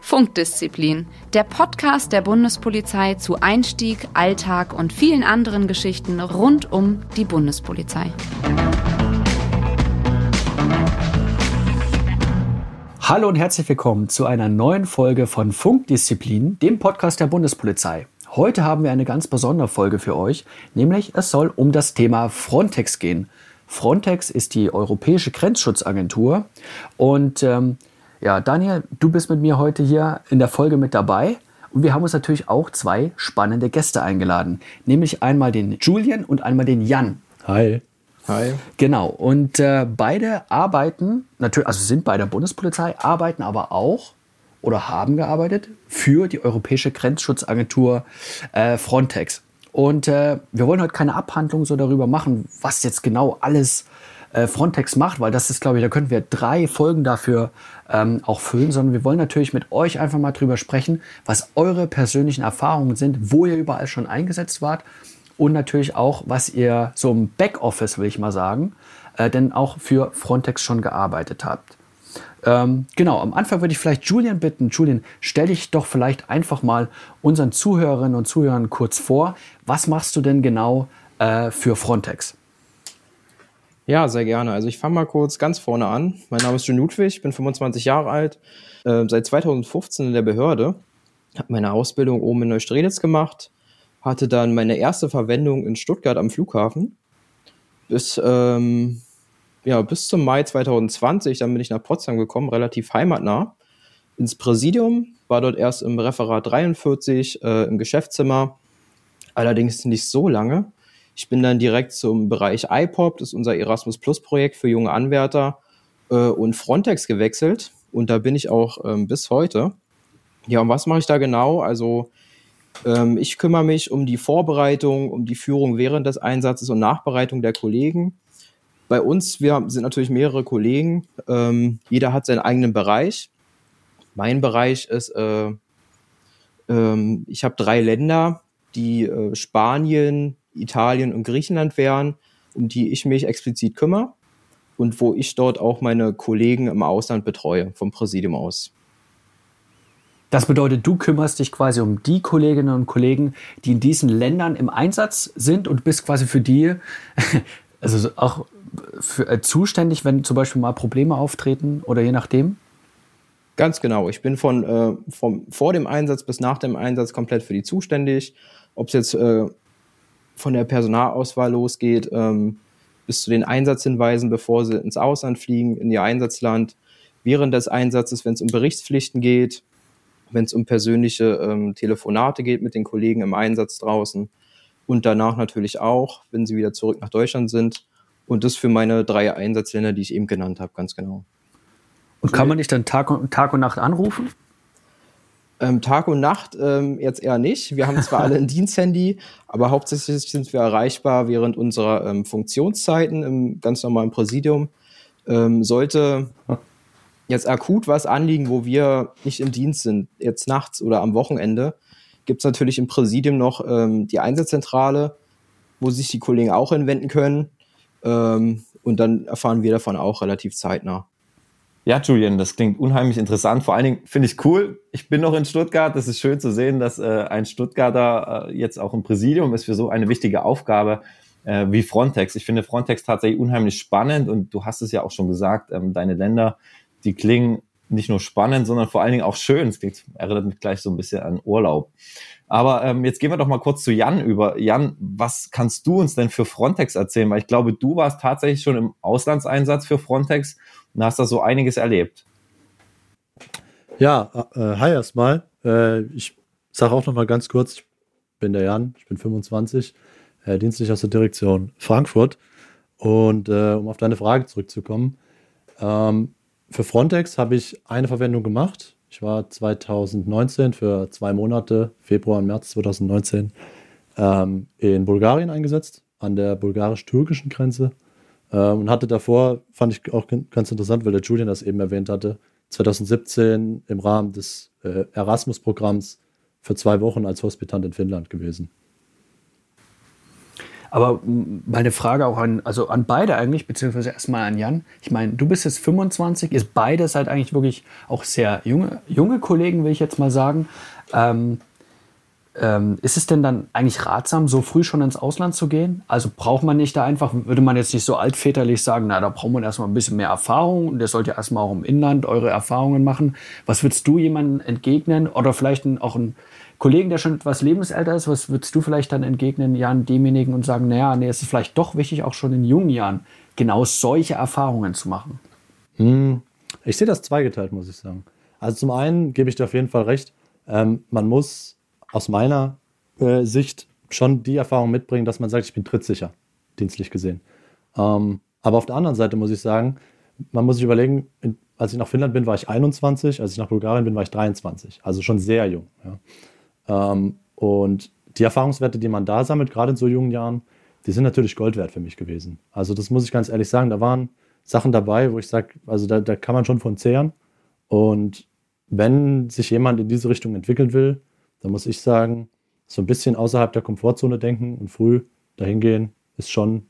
Funkdisziplin, der Podcast der Bundespolizei zu Einstieg, Alltag und vielen anderen Geschichten rund um die Bundespolizei. Hallo und herzlich willkommen zu einer neuen Folge von Funkdisziplin, dem Podcast der Bundespolizei. Heute haben wir eine ganz besondere Folge für euch, nämlich es soll um das Thema Frontex gehen. Frontex ist die Europäische Grenzschutzagentur und ähm, ja, Daniel, du bist mit mir heute hier in der Folge mit dabei. Und wir haben uns natürlich auch zwei spannende Gäste eingeladen. Nämlich einmal den Julian und einmal den Jan. Hi. Hi. Genau. Und äh, beide arbeiten, natürlich, also sind bei der Bundespolizei, arbeiten aber auch oder haben gearbeitet für die Europäische Grenzschutzagentur äh, Frontex. Und äh, wir wollen heute keine Abhandlung so darüber machen, was jetzt genau alles äh, Frontex macht, weil das ist, glaube ich, da könnten wir drei Folgen dafür ähm, auch füllen, sondern wir wollen natürlich mit euch einfach mal drüber sprechen, was eure persönlichen Erfahrungen sind, wo ihr überall schon eingesetzt wart und natürlich auch, was ihr so im Backoffice, will ich mal sagen, äh, denn auch für Frontex schon gearbeitet habt. Ähm, genau, am Anfang würde ich vielleicht Julian bitten. Julian, stell dich doch vielleicht einfach mal unseren Zuhörerinnen und Zuhörern kurz vor. Was machst du denn genau äh, für Frontex? Ja, sehr gerne. Also ich fange mal kurz ganz vorne an. Mein Name ist John Ludwig, bin 25 Jahre alt, äh, seit 2015 in der Behörde, habe meine Ausbildung oben in Neustrelitz gemacht, hatte dann meine erste Verwendung in Stuttgart am Flughafen bis, ähm, ja, bis zum Mai 2020. Dann bin ich nach Potsdam gekommen, relativ heimatnah, ins Präsidium, war dort erst im Referat 43 äh, im Geschäftszimmer, allerdings nicht so lange ich bin dann direkt zum Bereich IPOP, das ist unser Erasmus Plus Projekt für junge Anwärter, äh, und Frontex gewechselt. Und da bin ich auch ähm, bis heute. Ja, und was mache ich da genau? Also ähm, ich kümmere mich um die Vorbereitung, um die Führung während des Einsatzes und Nachbereitung der Kollegen. Bei uns, wir sind natürlich mehrere Kollegen. Ähm, jeder hat seinen eigenen Bereich. Mein Bereich ist, äh, ähm, ich habe drei Länder, die äh, Spanien, Italien und Griechenland wären, um die ich mich explizit kümmere und wo ich dort auch meine Kollegen im Ausland betreue, vom Präsidium aus. Das bedeutet, du kümmerst dich quasi um die Kolleginnen und Kollegen, die in diesen Ländern im Einsatz sind und bist quasi für die, also auch für, äh, zuständig, wenn zum Beispiel mal Probleme auftreten oder je nachdem? Ganz genau. Ich bin von äh, vom, vor dem Einsatz bis nach dem Einsatz komplett für die zuständig. Ob es jetzt äh, von der Personalauswahl losgeht, ähm, bis zu den Einsatzhinweisen, bevor sie ins Ausland fliegen, in ihr Einsatzland, während des Einsatzes, wenn es um Berichtspflichten geht, wenn es um persönliche ähm, Telefonate geht mit den Kollegen im Einsatz draußen und danach natürlich auch, wenn sie wieder zurück nach Deutschland sind. Und das für meine drei Einsatzländer, die ich eben genannt habe, ganz genau. Und kann man nicht dann Tag und, Tag und Nacht anrufen? Ähm, Tag und Nacht ähm, jetzt eher nicht. Wir haben zwar alle ein Diensthandy, aber hauptsächlich sind wir erreichbar während unserer ähm, Funktionszeiten im ganz normalen Präsidium. Ähm, sollte jetzt akut was anliegen, wo wir nicht im Dienst sind, jetzt nachts oder am Wochenende, gibt es natürlich im Präsidium noch ähm, die Einsatzzentrale, wo sich die Kollegen auch hinwenden können. Ähm, und dann erfahren wir davon auch relativ zeitnah. Ja, Julian, das klingt unheimlich interessant. Vor allen Dingen finde ich cool. Ich bin noch in Stuttgart. Das ist schön zu sehen, dass äh, ein Stuttgarter äh, jetzt auch im Präsidium ist für so eine wichtige Aufgabe äh, wie Frontex. Ich finde Frontex tatsächlich unheimlich spannend und du hast es ja auch schon gesagt, ähm, deine Länder, die klingen nicht nur spannend, sondern vor allen Dingen auch schön. Es erinnert mich gleich so ein bisschen an Urlaub. Aber ähm, jetzt gehen wir doch mal kurz zu Jan über. Jan, was kannst du uns denn für Frontex erzählen? Weil ich glaube, du warst tatsächlich schon im Auslandseinsatz für Frontex und hast da so einiges erlebt. Ja, äh, hi erstmal. Äh, ich sage auch noch mal ganz kurz, ich bin der Jan, ich bin 25, äh, dienstlich aus der Direktion Frankfurt. Und äh, um auf deine Frage zurückzukommen, ähm, für Frontex habe ich eine Verwendung gemacht. Ich war 2019 für zwei Monate, Februar und März 2019, ähm, in Bulgarien eingesetzt, an der bulgarisch-türkischen Grenze. Ähm, und hatte davor, fand ich auch ganz interessant, weil der Julian das eben erwähnt hatte, 2017 im Rahmen des äh, Erasmus-Programms für zwei Wochen als Hospitant in Finnland gewesen. Aber meine Frage auch an, also an beide eigentlich, beziehungsweise erstmal an Jan. Ich meine, du bist jetzt 25, ist beide seid eigentlich wirklich auch sehr junge, junge Kollegen, will ich jetzt mal sagen. Ähm, ähm, ist es denn dann eigentlich ratsam, so früh schon ins Ausland zu gehen? Also braucht man nicht da einfach, würde man jetzt nicht so altväterlich sagen, na, da braucht man erstmal ein bisschen mehr Erfahrung und der sollte ja erstmal auch im Inland eure Erfahrungen machen. Was würdest du jemandem entgegnen? Oder vielleicht auch ein Kollegen, der schon etwas lebensälter ist, was würdest du vielleicht dann entgegnen, Jan, demjenigen und sagen, naja, nee, es ist vielleicht doch wichtig, auch schon in jungen Jahren genau solche Erfahrungen zu machen? Hm, ich sehe das zweigeteilt, muss ich sagen. Also zum einen gebe ich dir auf jeden Fall recht, ähm, man muss aus meiner äh, Sicht schon die Erfahrung mitbringen, dass man sagt, ich bin trittsicher, dienstlich gesehen. Ähm, aber auf der anderen Seite muss ich sagen, man muss sich überlegen, als ich nach Finnland bin, war ich 21, als ich nach Bulgarien bin, war ich 23, also schon sehr jung. Ja. Ähm, und die Erfahrungswerte, die man da sammelt, gerade in so jungen Jahren, die sind natürlich Gold wert für mich gewesen. Also das muss ich ganz ehrlich sagen, da waren Sachen dabei, wo ich sage, also da, da kann man schon von zehren. Und wenn sich jemand in diese Richtung entwickeln will, da muss ich sagen, so ein bisschen außerhalb der Komfortzone denken und früh dahin gehen, ist schon,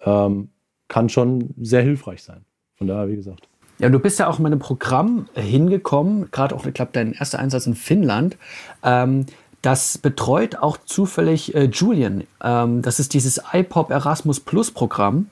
ähm, kann schon sehr hilfreich sein. Von daher, wie gesagt. Ja, du bist ja auch in meinem Programm hingekommen, gerade auch, ich glaube, dein erster Einsatz in Finnland. Ähm, das betreut auch zufällig äh, Julian. Ähm, das ist dieses iPop Erasmus Plus Programm,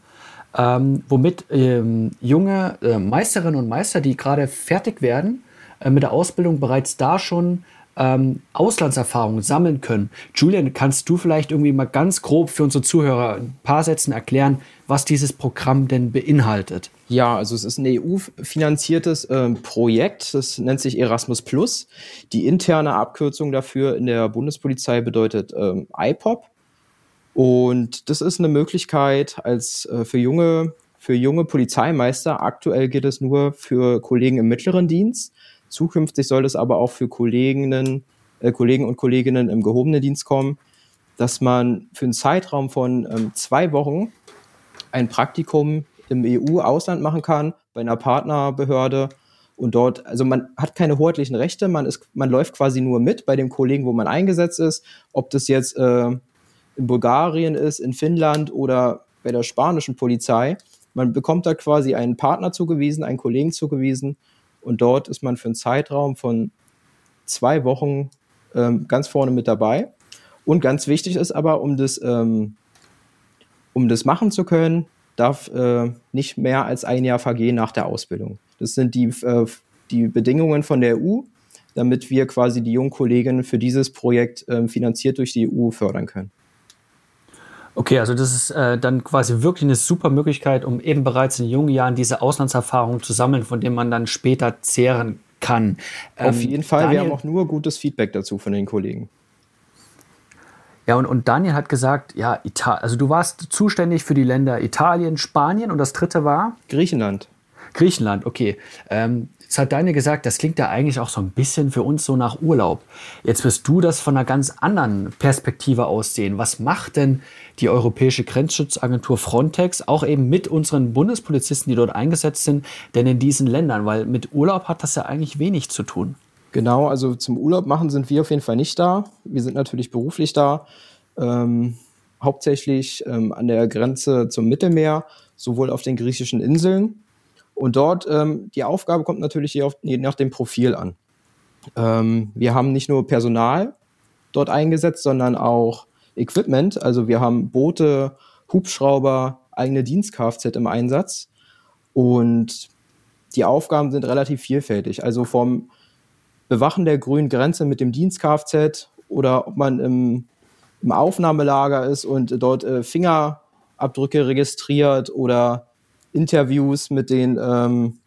ähm, womit ähm, junge äh, Meisterinnen und Meister, die gerade fertig werden, äh, mit der Ausbildung bereits da schon ähm, Auslandserfahrungen sammeln können. Julian, kannst du vielleicht irgendwie mal ganz grob für unsere Zuhörer ein paar Sätzen erklären, was dieses Programm denn beinhaltet? Ja, also es ist ein EU-finanziertes äh, Projekt, das nennt sich Erasmus Plus. Die interne Abkürzung dafür in der Bundespolizei bedeutet ähm, IPOP. Und das ist eine Möglichkeit als äh, für junge für junge Polizeimeister. Aktuell geht es nur für Kollegen im mittleren Dienst. Zukünftig soll es aber auch für Kolleginnen, äh, Kollegen und Kolleginnen im gehobenen Dienst kommen, dass man für einen Zeitraum von ähm, zwei Wochen ein Praktikum im EU-Ausland machen kann, bei einer Partnerbehörde und dort, also man hat keine hoheitlichen Rechte, man, ist, man läuft quasi nur mit bei dem Kollegen, wo man eingesetzt ist, ob das jetzt äh, in Bulgarien ist, in Finnland oder bei der spanischen Polizei. Man bekommt da quasi einen Partner zugewiesen, einen Kollegen zugewiesen und dort ist man für einen Zeitraum von zwei Wochen ähm, ganz vorne mit dabei. Und ganz wichtig ist aber, um das, ähm, um das machen zu können, darf äh, nicht mehr als ein Jahr vergehen nach der Ausbildung. Das sind die, äh, die Bedingungen von der EU, damit wir quasi die jungen Kollegen für dieses Projekt äh, finanziert durch die EU fördern können. Okay, also das ist äh, dann quasi wirklich eine super Möglichkeit, um eben bereits in jungen Jahren diese Auslandserfahrung zu sammeln, von dem man dann später zehren kann. Ähm, Auf jeden Fall, Daniel, wir haben auch nur gutes Feedback dazu von den Kollegen. Ja, und, und Daniel hat gesagt, ja, Ital also du warst zuständig für die Länder Italien, Spanien und das dritte war? Griechenland. Griechenland, okay. Ähm, Jetzt hat Daniel gesagt, das klingt ja eigentlich auch so ein bisschen für uns so nach Urlaub. Jetzt wirst du das von einer ganz anderen Perspektive aussehen. Was macht denn die Europäische Grenzschutzagentur Frontex auch eben mit unseren Bundespolizisten, die dort eingesetzt sind, denn in diesen Ländern? Weil mit Urlaub hat das ja eigentlich wenig zu tun. Genau, also zum Urlaub machen sind wir auf jeden Fall nicht da. Wir sind natürlich beruflich da, ähm, hauptsächlich ähm, an der Grenze zum Mittelmeer, sowohl auf den griechischen Inseln und dort, ähm, die Aufgabe kommt natürlich je, auf, je nach dem Profil an. Ähm, wir haben nicht nur Personal dort eingesetzt, sondern auch Equipment. Also wir haben Boote, Hubschrauber, eigene Dienst-Kfz im Einsatz. Und die Aufgaben sind relativ vielfältig. Also vom Bewachen der grünen Grenze mit dem Dienst-Kfz oder ob man im, im Aufnahmelager ist und dort äh, Fingerabdrücke registriert oder Interviews mit den ähm,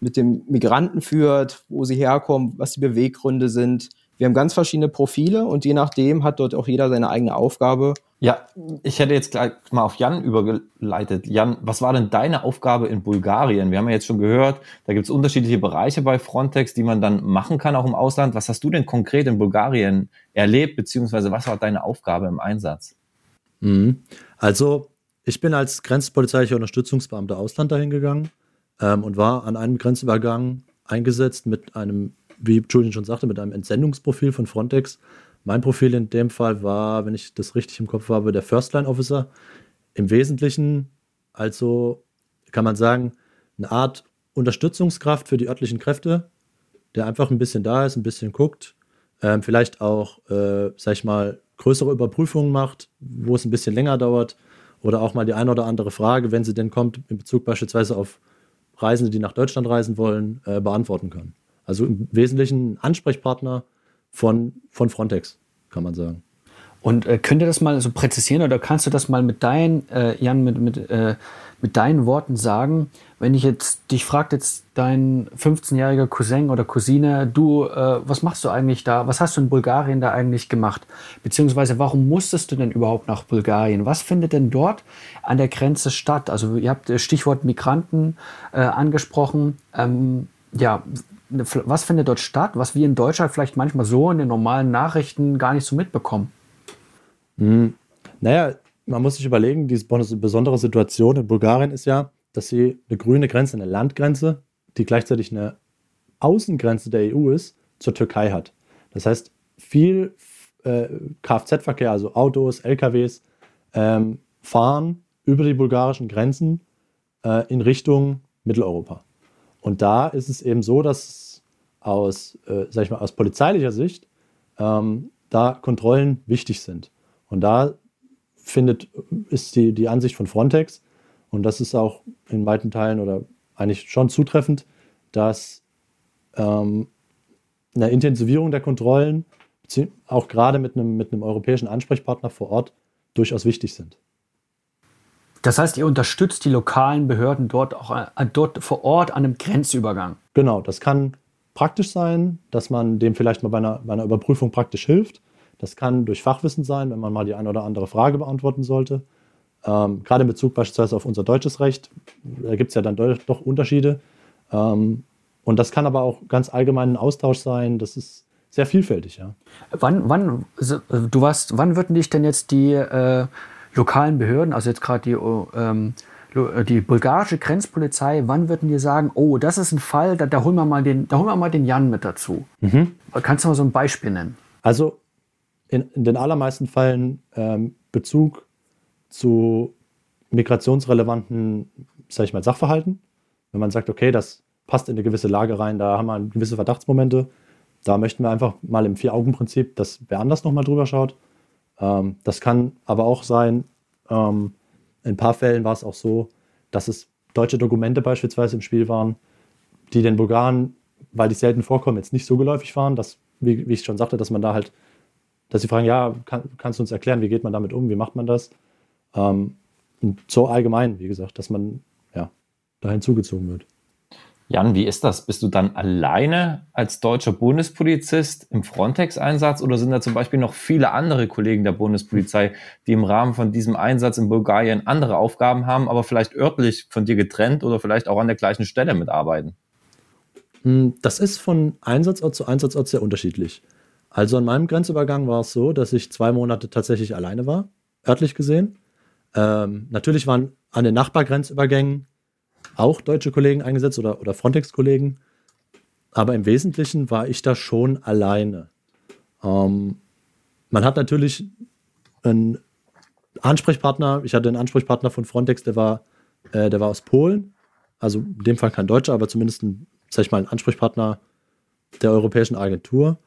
mit dem Migranten führt, wo sie herkommen, was die Beweggründe sind. Wir haben ganz verschiedene Profile und je nachdem hat dort auch jeder seine eigene Aufgabe. Ja, ich hätte jetzt gleich mal auf Jan übergeleitet. Jan, was war denn deine Aufgabe in Bulgarien? Wir haben ja jetzt schon gehört, da gibt es unterschiedliche Bereiche bei Frontex, die man dann machen kann, auch im Ausland. Was hast du denn konkret in Bulgarien erlebt, beziehungsweise was war deine Aufgabe im Einsatz? Mhm. Also ich bin als grenzpolizeilicher Unterstützungsbeamter Ausland dahin gegangen ähm, und war an einem Grenzübergang eingesetzt mit einem, wie Julian schon sagte, mit einem Entsendungsprofil von Frontex, Mein Profil in dem Fall war, wenn ich das richtig im Kopf habe, der First Line Officer. Im Wesentlichen also kann man sagen, eine Art Unterstützungskraft für die örtlichen Kräfte, der einfach ein bisschen da ist, ein bisschen guckt, ähm, vielleicht auch, äh, sag ich mal, größere Überprüfungen macht, wo es ein bisschen länger dauert oder auch mal die eine oder andere Frage, wenn sie denn kommt, in Bezug beispielsweise auf Reisende, die nach Deutschland reisen wollen, äh, beantworten kann. Also im Wesentlichen Ansprechpartner von, von Frontex, kann man sagen. Und äh, könnt ihr das mal so präzisieren oder kannst du das mal mit deinen, äh, Jan, mit, mit, äh, mit deinen Worten sagen? Wenn ich jetzt, dich fragt jetzt dein 15-jähriger Cousin oder Cousine, du, äh, was machst du eigentlich da? Was hast du in Bulgarien da eigentlich gemacht? Beziehungsweise, warum musstest du denn überhaupt nach Bulgarien? Was findet denn dort an der Grenze statt? Also, ihr habt das Stichwort Migranten äh, angesprochen. Ähm, ja, was findet dort statt, was wir in Deutschland vielleicht manchmal so in den normalen Nachrichten gar nicht so mitbekommen? Hm. Naja, man muss sich überlegen, diese besondere Situation in Bulgarien ist ja, dass sie eine grüne Grenze, eine Landgrenze, die gleichzeitig eine Außengrenze der EU ist, zur Türkei hat. Das heißt, viel äh, Kfz-Verkehr, also Autos, LKWs, ähm, fahren über die bulgarischen Grenzen äh, in Richtung Mitteleuropa. Und da ist es eben so, dass aus, äh, ich mal, aus polizeilicher Sicht ähm, da Kontrollen wichtig sind. Und da findet, ist die, die Ansicht von Frontex, und das ist auch in weiten Teilen oder eigentlich schon zutreffend, dass ähm, eine Intensivierung der Kontrollen, auch gerade mit einem, mit einem europäischen Ansprechpartner vor Ort, durchaus wichtig sind. Das heißt, ihr unterstützt die lokalen Behörden dort auch äh, dort vor Ort an einem Grenzübergang. Genau, das kann praktisch sein, dass man dem vielleicht mal bei einer, bei einer Überprüfung praktisch hilft. Das kann durch Fachwissen sein, wenn man mal die eine oder andere Frage beantworten sollte. Ähm, gerade in Bezug beispielsweise auf unser deutsches Recht, da gibt es ja dann doch Unterschiede. Ähm, und das kann aber auch ganz allgemein ein Austausch sein. Das ist sehr vielfältig, ja. Wann, wann, du warst, wann würden dich denn jetzt die äh, lokalen Behörden, also jetzt gerade die, ähm, die bulgarische Grenzpolizei, wann würden die sagen, oh, das ist ein Fall, da, da holen wir mal den, da holen wir mal den Jan mit dazu. Mhm. Kannst du mal so ein Beispiel nennen? Also in, in den allermeisten Fällen ähm, Bezug zu migrationsrelevanten, sag ich mal, Sachverhalten. Wenn man sagt, okay, das passt in eine gewisse Lage rein, da haben wir gewisse Verdachtsmomente, da möchten wir einfach mal im Vier-Augen-Prinzip, dass wer anders nochmal drüber schaut. Ähm, das kann aber auch sein, ähm, in ein paar Fällen war es auch so, dass es deutsche Dokumente beispielsweise im Spiel waren, die den Bulgaren, weil die selten vorkommen, jetzt nicht so geläufig waren, dass, wie, wie ich schon sagte, dass man da halt dass sie fragen, ja, kann, kannst du uns erklären, wie geht man damit um, wie macht man das? Ähm, und so allgemein, wie gesagt, dass man ja, da hinzugezogen wird. Jan, wie ist das? Bist du dann alleine als deutscher Bundespolizist im Frontex-Einsatz oder sind da zum Beispiel noch viele andere Kollegen der Bundespolizei, die im Rahmen von diesem Einsatz in Bulgarien andere Aufgaben haben, aber vielleicht örtlich von dir getrennt oder vielleicht auch an der gleichen Stelle mitarbeiten? Hm, das ist von Einsatzort zu Einsatzort sehr unterschiedlich. Also an meinem Grenzübergang war es so, dass ich zwei Monate tatsächlich alleine war, örtlich gesehen. Ähm, natürlich waren an den Nachbargrenzübergängen auch deutsche Kollegen eingesetzt oder, oder Frontex-Kollegen. Aber im Wesentlichen war ich da schon alleine. Ähm, man hat natürlich einen Ansprechpartner, ich hatte einen Ansprechpartner von Frontex, der war, äh, der war aus Polen. Also in dem Fall kein Deutscher, aber zumindest ein, sag ich mal, ein Ansprechpartner der Europäischen Agentur.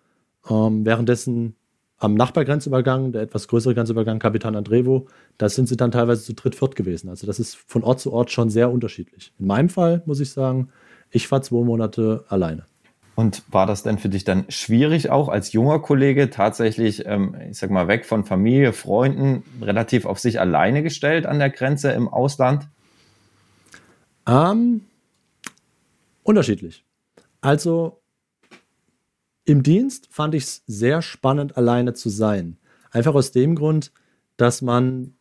Ähm, währenddessen am Nachbargrenzübergang, der etwas größere Grenzübergang, Kapitan Andrevo, da sind sie dann teilweise zu dritt, viert gewesen. Also das ist von Ort zu Ort schon sehr unterschiedlich. In meinem Fall muss ich sagen, ich war zwei Monate alleine. Und war das denn für dich dann schwierig, auch als junger Kollege tatsächlich, ähm, ich sag mal, weg von Familie, Freunden, relativ auf sich alleine gestellt an der Grenze im Ausland? Ähm, unterschiedlich. Also im Dienst fand ich es sehr spannend, alleine zu sein. Einfach aus dem Grund, dass man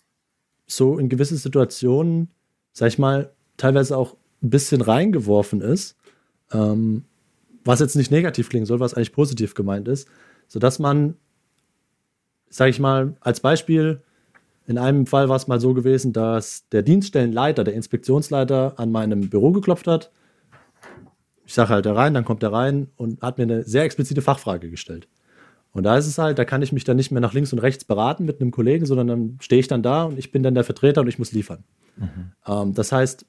so in gewisse Situationen, sag ich mal, teilweise auch ein bisschen reingeworfen ist, ähm, was jetzt nicht negativ klingen soll, was eigentlich positiv gemeint ist, sodass man, sag ich mal, als Beispiel, in einem Fall war es mal so gewesen, dass der Dienststellenleiter, der Inspektionsleiter an meinem Büro geklopft hat ich sage halt da rein, dann kommt er rein und hat mir eine sehr explizite Fachfrage gestellt. Und da ist es halt, da kann ich mich dann nicht mehr nach links und rechts beraten mit einem Kollegen, sondern dann stehe ich dann da und ich bin dann der Vertreter und ich muss liefern. Mhm. Ähm, das heißt,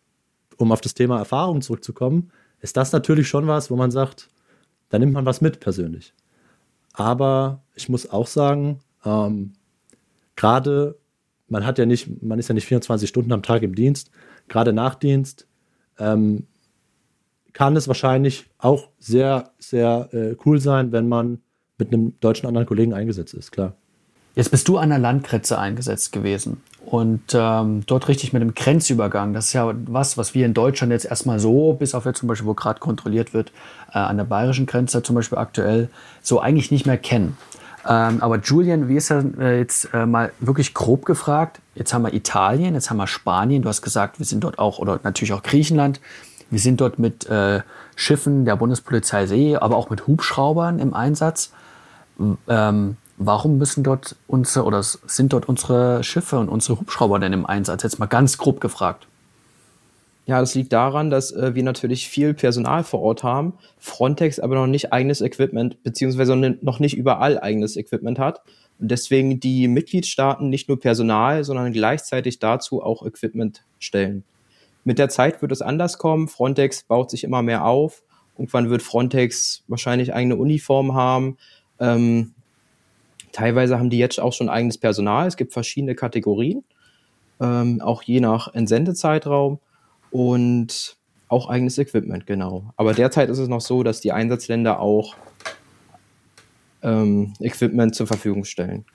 um auf das Thema Erfahrung zurückzukommen, ist das natürlich schon was, wo man sagt, da nimmt man was mit persönlich. Aber ich muss auch sagen, ähm, gerade man hat ja nicht, man ist ja nicht 24 Stunden am Tag im Dienst, gerade nach Dienst ähm, kann es wahrscheinlich auch sehr, sehr äh, cool sein, wenn man mit einem deutschen anderen Kollegen eingesetzt ist, klar. Jetzt bist du an der Landgrenze eingesetzt gewesen und ähm, dort richtig mit dem Grenzübergang. Das ist ja was, was wir in Deutschland jetzt erstmal so, bis auf jetzt zum Beispiel, wo gerade kontrolliert wird, äh, an der bayerischen Grenze zum Beispiel aktuell, so eigentlich nicht mehr kennen. Ähm, aber Julian, wie ist das äh, jetzt äh, mal wirklich grob gefragt? Jetzt haben wir Italien, jetzt haben wir Spanien. Du hast gesagt, wir sind dort auch, oder natürlich auch Griechenland. Wir sind dort mit äh, Schiffen der Bundespolizei See, aber auch mit Hubschraubern im Einsatz. Ähm, warum müssen dort unsere, oder sind dort unsere Schiffe und unsere Hubschrauber denn im Einsatz? Jetzt mal ganz grob gefragt. Ja, das liegt daran, dass äh, wir natürlich viel Personal vor Ort haben, Frontex aber noch nicht eigenes Equipment, beziehungsweise noch nicht überall eigenes Equipment hat. Und deswegen die Mitgliedstaaten nicht nur Personal, sondern gleichzeitig dazu auch Equipment stellen. Mit der Zeit wird es anders kommen. Frontex baut sich immer mehr auf. Irgendwann wird Frontex wahrscheinlich eigene Uniform haben. Ähm, teilweise haben die jetzt auch schon eigenes Personal. Es gibt verschiedene Kategorien, ähm, auch je nach Entsendezeitraum und auch eigenes Equipment, genau. Aber derzeit ist es noch so, dass die Einsatzländer auch ähm, Equipment zur Verfügung stellen.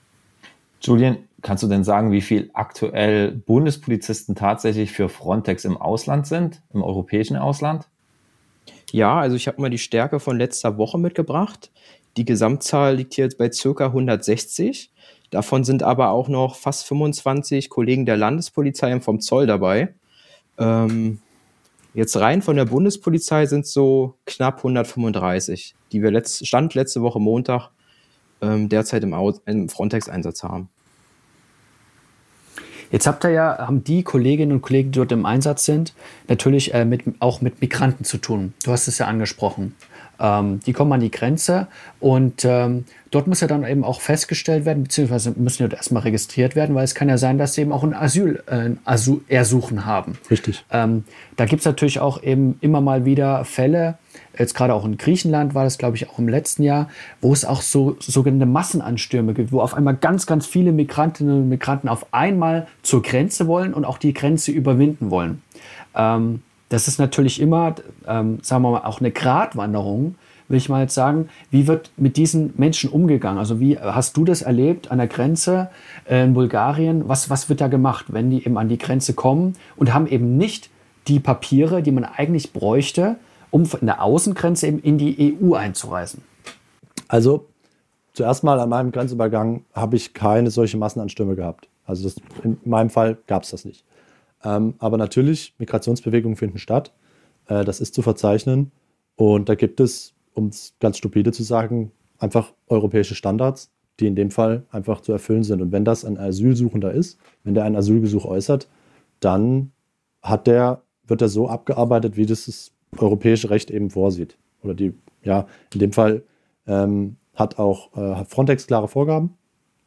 Julian, kannst du denn sagen, wie viel aktuell Bundespolizisten tatsächlich für Frontex im Ausland sind, im europäischen Ausland? Ja, also ich habe mal die Stärke von letzter Woche mitgebracht. Die Gesamtzahl liegt hier jetzt bei circa 160. Davon sind aber auch noch fast 25 Kollegen der Landespolizei und vom Zoll dabei. Ähm, jetzt rein von der Bundespolizei sind so knapp 135, die wir letzt, Stand letzte Woche Montag ähm, derzeit im, im Frontex-Einsatz haben. Jetzt habt ihr ja, haben die Kolleginnen und Kollegen, die dort im Einsatz sind, natürlich äh, mit, auch mit Migranten zu tun. Du hast es ja angesprochen. Ähm, die kommen an die Grenze und ähm, dort muss ja dann eben auch festgestellt werden, beziehungsweise müssen ja erstmal registriert werden, weil es kann ja sein, dass sie eben auch ein Asyl, äh, Asyl ersuchen haben. Richtig. Ähm, da gibt es natürlich auch eben immer mal wieder Fälle, jetzt gerade auch in Griechenland war das, glaube ich, auch im letzten Jahr, wo es auch so sogenannte Massenanstürme gibt, wo auf einmal ganz, ganz viele Migrantinnen und Migranten auf einmal zur Grenze wollen und auch die Grenze überwinden wollen. Ähm, das ist natürlich immer, ähm, sagen wir mal, auch eine Gratwanderung, will ich mal jetzt sagen. Wie wird mit diesen Menschen umgegangen? Also wie hast du das erlebt an der Grenze äh, in Bulgarien? Was, was wird da gemacht, wenn die eben an die Grenze kommen und haben eben nicht die Papiere, die man eigentlich bräuchte, um von der Außengrenze eben in die EU einzureisen? Also zuerst mal an meinem Grenzübergang habe ich keine solche Massenanstürme gehabt. Also das, in meinem Fall gab es das nicht. Ähm, aber natürlich, Migrationsbewegungen finden statt. Äh, das ist zu verzeichnen. Und da gibt es, um es ganz stupide zu sagen, einfach europäische Standards, die in dem Fall einfach zu erfüllen sind. Und wenn das ein Asylsuchender ist, wenn der einen Asylgesuch äußert, dann hat der, wird er so abgearbeitet, wie das das europäische Recht eben vorsieht. Oder die, ja, in dem Fall ähm, hat auch äh, Frontex klare Vorgaben,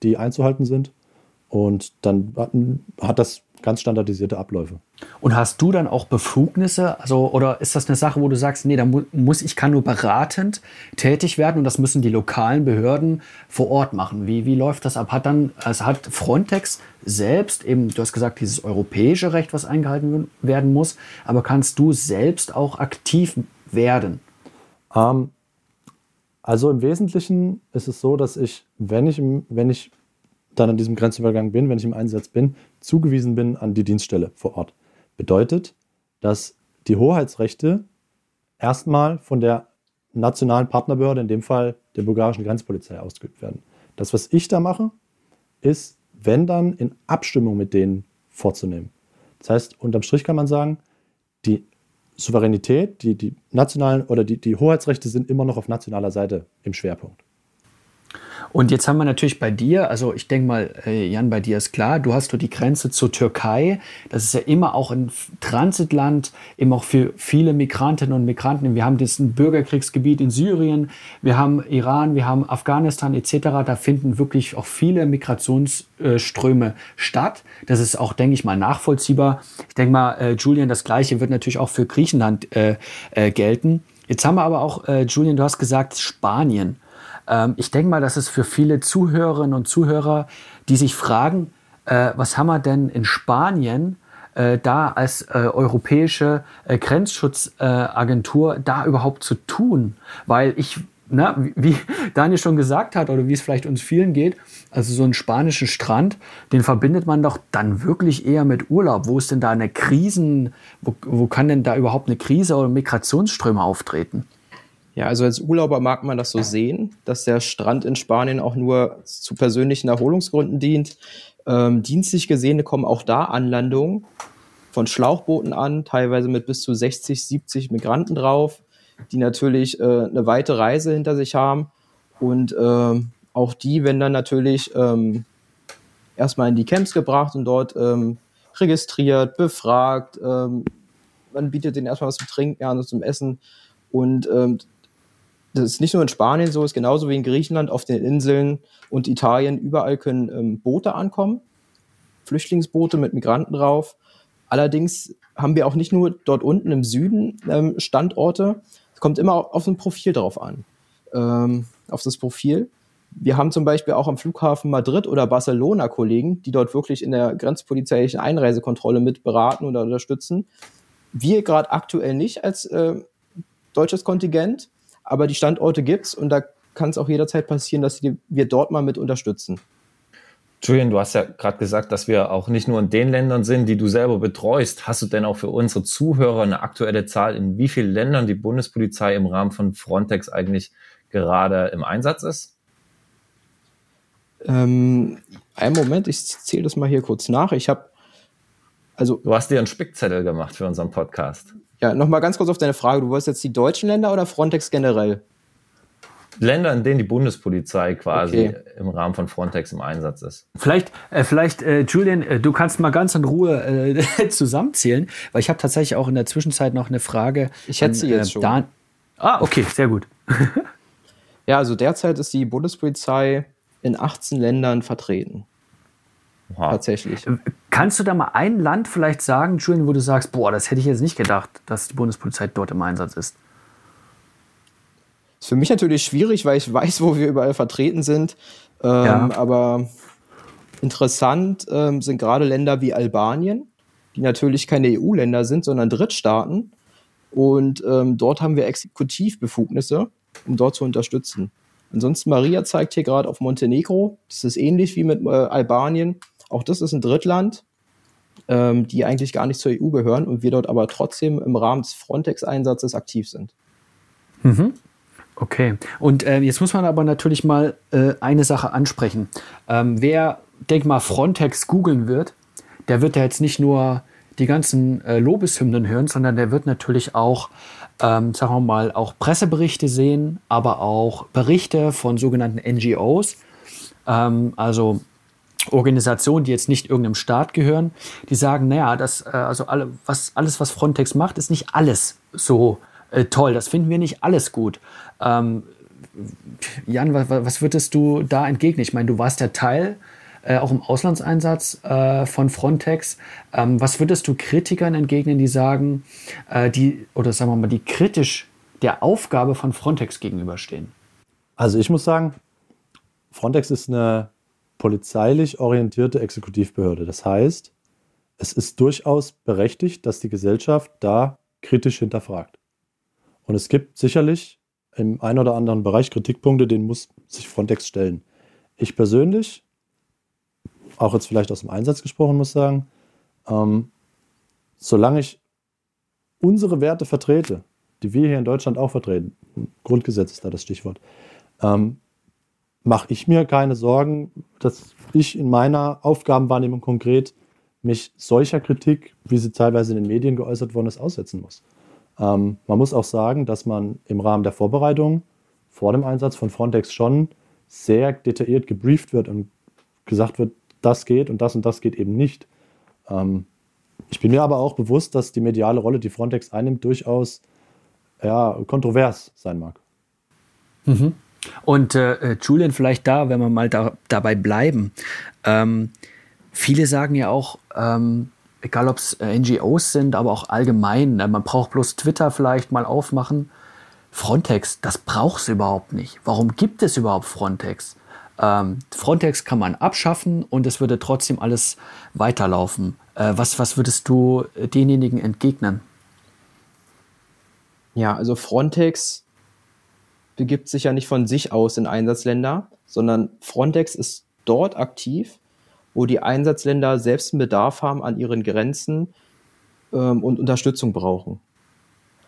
die einzuhalten sind. Und dann hat das ganz standardisierte Abläufe. Und hast du dann auch Befugnisse? Also, oder ist das eine Sache, wo du sagst, nee, da mu muss ich kann nur beratend tätig werden und das müssen die lokalen Behörden vor Ort machen? Wie, wie läuft das ab? Hat dann, also hat Frontex selbst eben, du hast gesagt, dieses europäische Recht, was eingehalten werden muss, aber kannst du selbst auch aktiv werden? Ähm, also im Wesentlichen ist es so, dass ich, wenn ich, wenn ich dann an diesem Grenzübergang bin, wenn ich im Einsatz bin, zugewiesen bin an die Dienststelle vor Ort. Bedeutet, dass die Hoheitsrechte erstmal von der nationalen Partnerbehörde, in dem Fall der bulgarischen Grenzpolizei, ausgeübt werden. Das, was ich da mache, ist, wenn dann in Abstimmung mit denen vorzunehmen. Das heißt, unterm Strich kann man sagen, die Souveränität, die, die nationalen oder die, die Hoheitsrechte sind immer noch auf nationaler Seite im Schwerpunkt. Und jetzt haben wir natürlich bei dir, also ich denke mal, äh, Jan, bei dir ist klar, du hast du die Grenze zur Türkei. Das ist ja immer auch ein Transitland, eben auch für viele Migrantinnen und Migranten. Wir haben diesen Bürgerkriegsgebiet in Syrien, wir haben Iran, wir haben Afghanistan etc. Da finden wirklich auch viele Migrationsströme statt. Das ist auch, denke ich mal, nachvollziehbar. Ich denke mal, äh, Julian, das Gleiche wird natürlich auch für Griechenland äh, äh, gelten. Jetzt haben wir aber auch, äh, Julian, du hast gesagt, Spanien. Ähm, ich denke mal, dass es für viele Zuhörerinnen und Zuhörer, die sich fragen, äh, was haben wir denn in Spanien äh, da als äh, europäische äh, Grenzschutzagentur da überhaupt zu tun? Weil ich na, wie Daniel schon gesagt hat oder wie es vielleicht uns vielen geht, also so einen spanischen Strand, den verbindet man doch dann wirklich eher mit Urlaub. Wo ist denn da eine Krisen, wo, wo kann denn da überhaupt eine Krise oder Migrationsströme auftreten? Ja, also als Urlauber mag man das so sehen, dass der Strand in Spanien auch nur zu persönlichen Erholungsgründen dient. Ähm, dienstlich gesehen kommen auch da Anlandungen von Schlauchbooten an, teilweise mit bis zu 60, 70 Migranten drauf, die natürlich äh, eine weite Reise hinter sich haben. Und äh, auch die werden dann natürlich ähm, erstmal in die Camps gebracht und dort ähm, registriert, befragt. Ähm, man bietet denen erstmal was zum Trinken an und zum Essen. Und ähm, das ist nicht nur in Spanien so, ist genauso wie in Griechenland, auf den Inseln und Italien, überall können ähm, Boote ankommen, Flüchtlingsboote mit Migranten drauf. Allerdings haben wir auch nicht nur dort unten im Süden ähm, Standorte, es kommt immer auf ein Profil drauf an, ähm, auf das Profil. Wir haben zum Beispiel auch am Flughafen Madrid oder Barcelona Kollegen, die dort wirklich in der grenzpolizeilichen Einreisekontrolle mit beraten oder unterstützen. Wir gerade aktuell nicht als äh, deutsches Kontingent, aber die Standorte gibt es und da kann es auch jederzeit passieren, dass wir dort mal mit unterstützen. Julian, du hast ja gerade gesagt, dass wir auch nicht nur in den Ländern sind, die du selber betreust. Hast du denn auch für unsere Zuhörer eine aktuelle Zahl, in wie vielen Ländern die Bundespolizei im Rahmen von Frontex eigentlich gerade im Einsatz ist? Ähm, einen Moment, ich zähle das mal hier kurz nach. Ich habe also. Du hast dir einen Spickzettel gemacht für unseren Podcast. Ja, nochmal ganz kurz auf deine Frage. Du wolltest jetzt die deutschen Länder oder Frontex generell? Länder, in denen die Bundespolizei quasi okay. im Rahmen von Frontex im Einsatz ist. Vielleicht, äh, vielleicht äh, Julian, äh, du kannst mal ganz in Ruhe äh, zusammenzählen, weil ich habe tatsächlich auch in der Zwischenzeit noch eine Frage. Ich hätte sie jetzt äh, schon. Dan ah, okay, sehr gut. ja, also derzeit ist die Bundespolizei in 18 Ländern vertreten. Wow. Tatsächlich. Äh, kannst du da mal ein Land vielleicht sagen, Julian, wo du sagst, boah, das hätte ich jetzt nicht gedacht, dass die Bundespolizei dort im Einsatz ist? Ist für mich natürlich schwierig, weil ich weiß, wo wir überall vertreten sind. Ähm, ja. Aber interessant ähm, sind gerade Länder wie Albanien, die natürlich keine EU-Länder sind, sondern Drittstaaten. Und ähm, dort haben wir Exekutivbefugnisse, um dort zu unterstützen. Ansonsten, Maria zeigt hier gerade auf Montenegro. Das ist ähnlich wie mit äh, Albanien. Auch das ist ein Drittland, ähm, die eigentlich gar nicht zur EU gehören und wir dort aber trotzdem im Rahmen des Frontex-Einsatzes aktiv sind. Mhm. Okay, und äh, jetzt muss man aber natürlich mal äh, eine Sache ansprechen. Ähm, wer, denk mal, Frontex googeln wird, der wird ja jetzt nicht nur die ganzen äh, Lobeshymnen hören, sondern der wird natürlich auch, ähm, sagen wir mal, auch Presseberichte sehen, aber auch Berichte von sogenannten NGOs, ähm, also Organisationen, die jetzt nicht irgendeinem Staat gehören, die sagen, naja, das, äh, also alle, was, alles, was Frontex macht, ist nicht alles so äh, toll. Das finden wir nicht alles gut. Ähm, Jan, was, was würdest du da entgegnen? Ich meine, du warst der Teil äh, auch im Auslandseinsatz äh, von Frontex. Ähm, was würdest du Kritikern entgegnen, die sagen, äh, die, oder sagen wir mal, die kritisch der Aufgabe von Frontex gegenüberstehen? Also ich muss sagen, Frontex ist eine polizeilich orientierte Exekutivbehörde. Das heißt, es ist durchaus berechtigt, dass die Gesellschaft da kritisch hinterfragt. Und es gibt sicherlich im einen oder anderen Bereich Kritikpunkte, denen muss sich Frontex stellen. Ich persönlich, auch jetzt vielleicht aus dem Einsatz gesprochen, muss sagen, ähm, solange ich unsere Werte vertrete, die wir hier in Deutschland auch vertreten, Grundgesetz ist da das Stichwort, ähm, mache ich mir keine Sorgen, dass ich in meiner Aufgabenwahrnehmung konkret mich solcher Kritik, wie sie teilweise in den Medien geäußert worden ist, aussetzen muss. Ähm, man muss auch sagen, dass man im Rahmen der Vorbereitung vor dem Einsatz von Frontex schon sehr detailliert gebrieft wird und gesagt wird, das geht und das und das geht eben nicht. Ähm, ich bin mir aber auch bewusst, dass die mediale Rolle, die Frontex einnimmt, durchaus ja, kontrovers sein mag. Mhm. Und äh, Julian, vielleicht da, wenn wir mal da, dabei bleiben. Ähm, viele sagen ja auch, ähm, egal ob es äh, NGOs sind, aber auch allgemein, ne, man braucht bloß Twitter vielleicht mal aufmachen. Frontex, das braucht es überhaupt nicht. Warum gibt es überhaupt Frontex? Ähm, Frontex kann man abschaffen und es würde trotzdem alles weiterlaufen. Äh, was, was würdest du denjenigen entgegnen? Ja, also Frontex begibt sich ja nicht von sich aus in Einsatzländer, sondern Frontex ist dort aktiv, wo die Einsatzländer selbst einen Bedarf haben an ihren Grenzen ähm, und Unterstützung brauchen.